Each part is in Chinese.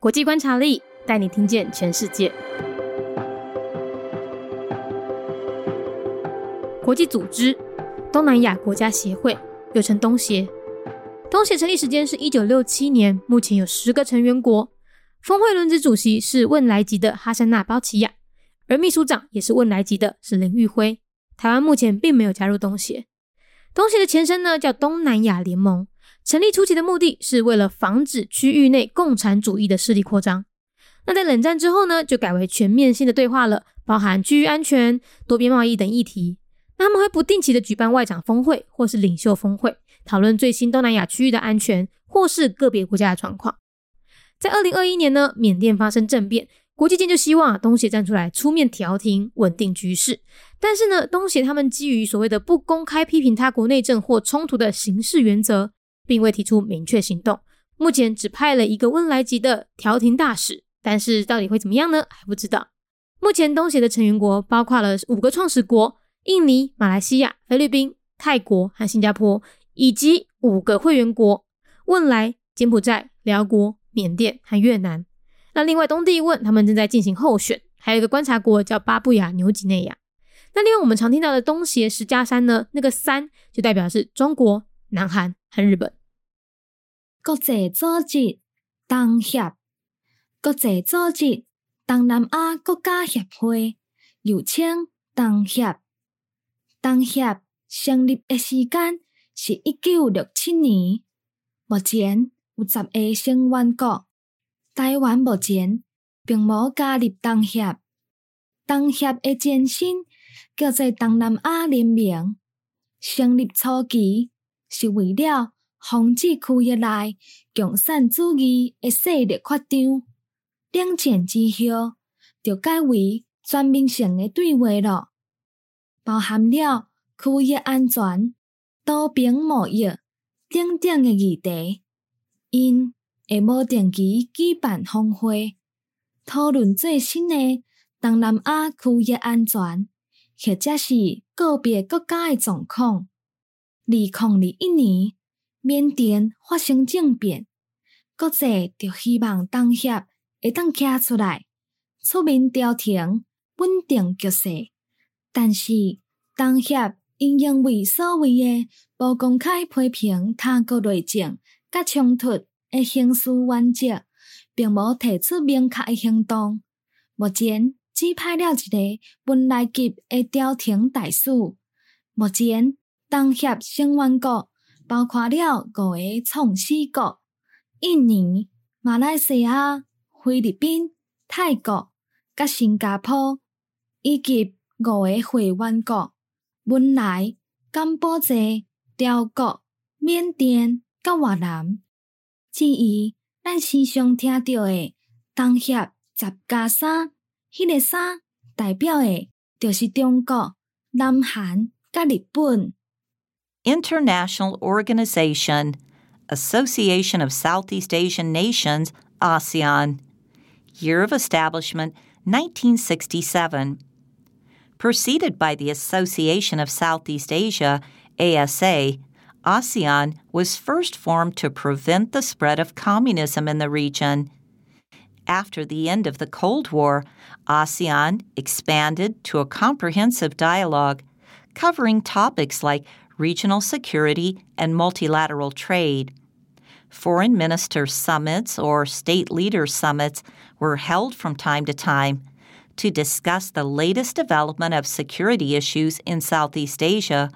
国际观察力带你听见全世界。国际组织东南亚国家协会，又称东协。东协成立时间是一九六七年，目前有十个成员国。峰会轮值主席是汶莱籍的哈山纳包奇亚，而秘书长也是汶莱籍的，是林玉辉。台湾目前并没有加入东协。东协的前身呢叫东南亚联盟，成立初期的目的是为了防止区域内共产主义的势力扩张。那在冷战之后呢，就改为全面性的对话了，包含区域安全、多边贸易等议题。那他们会不定期的举办外长峰会或是领袖峰会，讨论最新东南亚区域的安全或是个别国家的状况。在二零二一年呢，缅甸发生政变，国际间就希望啊东协站出来出面调停，稳定局势。但是呢，东协他们基于所谓的不公开批评他国内政或冲突的形式原则，并未提出明确行动。目前只派了一个温莱籍的调停大使，但是到底会怎么样呢？还不知道。目前东协的成员国包括了五个创始国：印尼、马来西亚、菲律宾、泰国和新加坡，以及五个会员国：汶莱、柬埔寨、辽国。缅甸和越南，那另外东帝汶他们正在进行候选，还有一个观察国叫巴布亚纽几内亚。那另外我们常听到的东协十加三呢，那个三就代表是中国、南韩和日本。国际组织东协，国际组织东南亚国家协会，又称东协。东协成立的时间是一九六七年，目前。有十个成员国，台湾目前并无加入东协。东协的前身叫做东南亚联盟，成立初期是为了防止区域内共产主义的势力扩张。两战之后，就改为全面性的对话了，包含了区域安全、多边贸易等等的议题。因会无定期举办峰会，讨论最新的东南亚区域安全，或者是个别国家的状况。二零二一年，缅甸发生政变，国际就希望东协会当站出来，出面调停，稳定局势。但是，东协因因为所谓的无公开批评他国内政。甲冲突的刑事原则，并无提出明确的行动。目前只派了一个本来级的调停大使。目前东协成员国包括了五个创始国：印尼、马来西亚、菲律宾、泰国、甲新加坡，以及五个会员国：文莱、柬埔寨、辽国、缅甸。甲越南，至于咱时常听到的东协十加三，迄个三代表的，就是中国、南韩甲日本。International Organization, Association of Southeast Asian Nations, ASEAN. Year of establishment 1967. Preceded by the Association of Southeast Asia, ASA, ASEAN was first formed to prevent the spread of communism in the region. After the end of the Cold War, ASEAN expanded to a comprehensive dialogue covering topics like regional security and multilateral trade. Foreign minister summits or state leader summits were held from time to time to discuss the latest development of security issues in Southeast Asia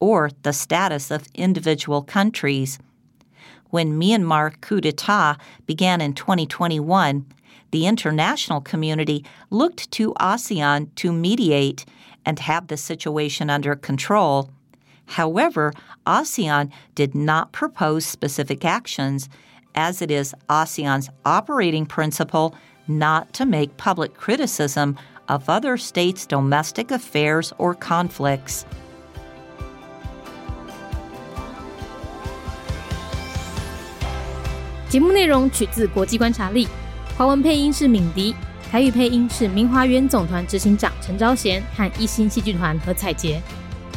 or the status of individual countries. When Myanmar coup d'etat began in 2021, the international community looked to ASEAN to mediate and have the situation under control. However, ASEAN did not propose specific actions, as it is ASEAN's operating principle not to make public criticism of other states' domestic affairs or conflicts. 节目内容取自《国际观察力》，华文配音是敏迪，台语配音是明华园总团执行长陈昭贤和一星戏剧团何彩杰，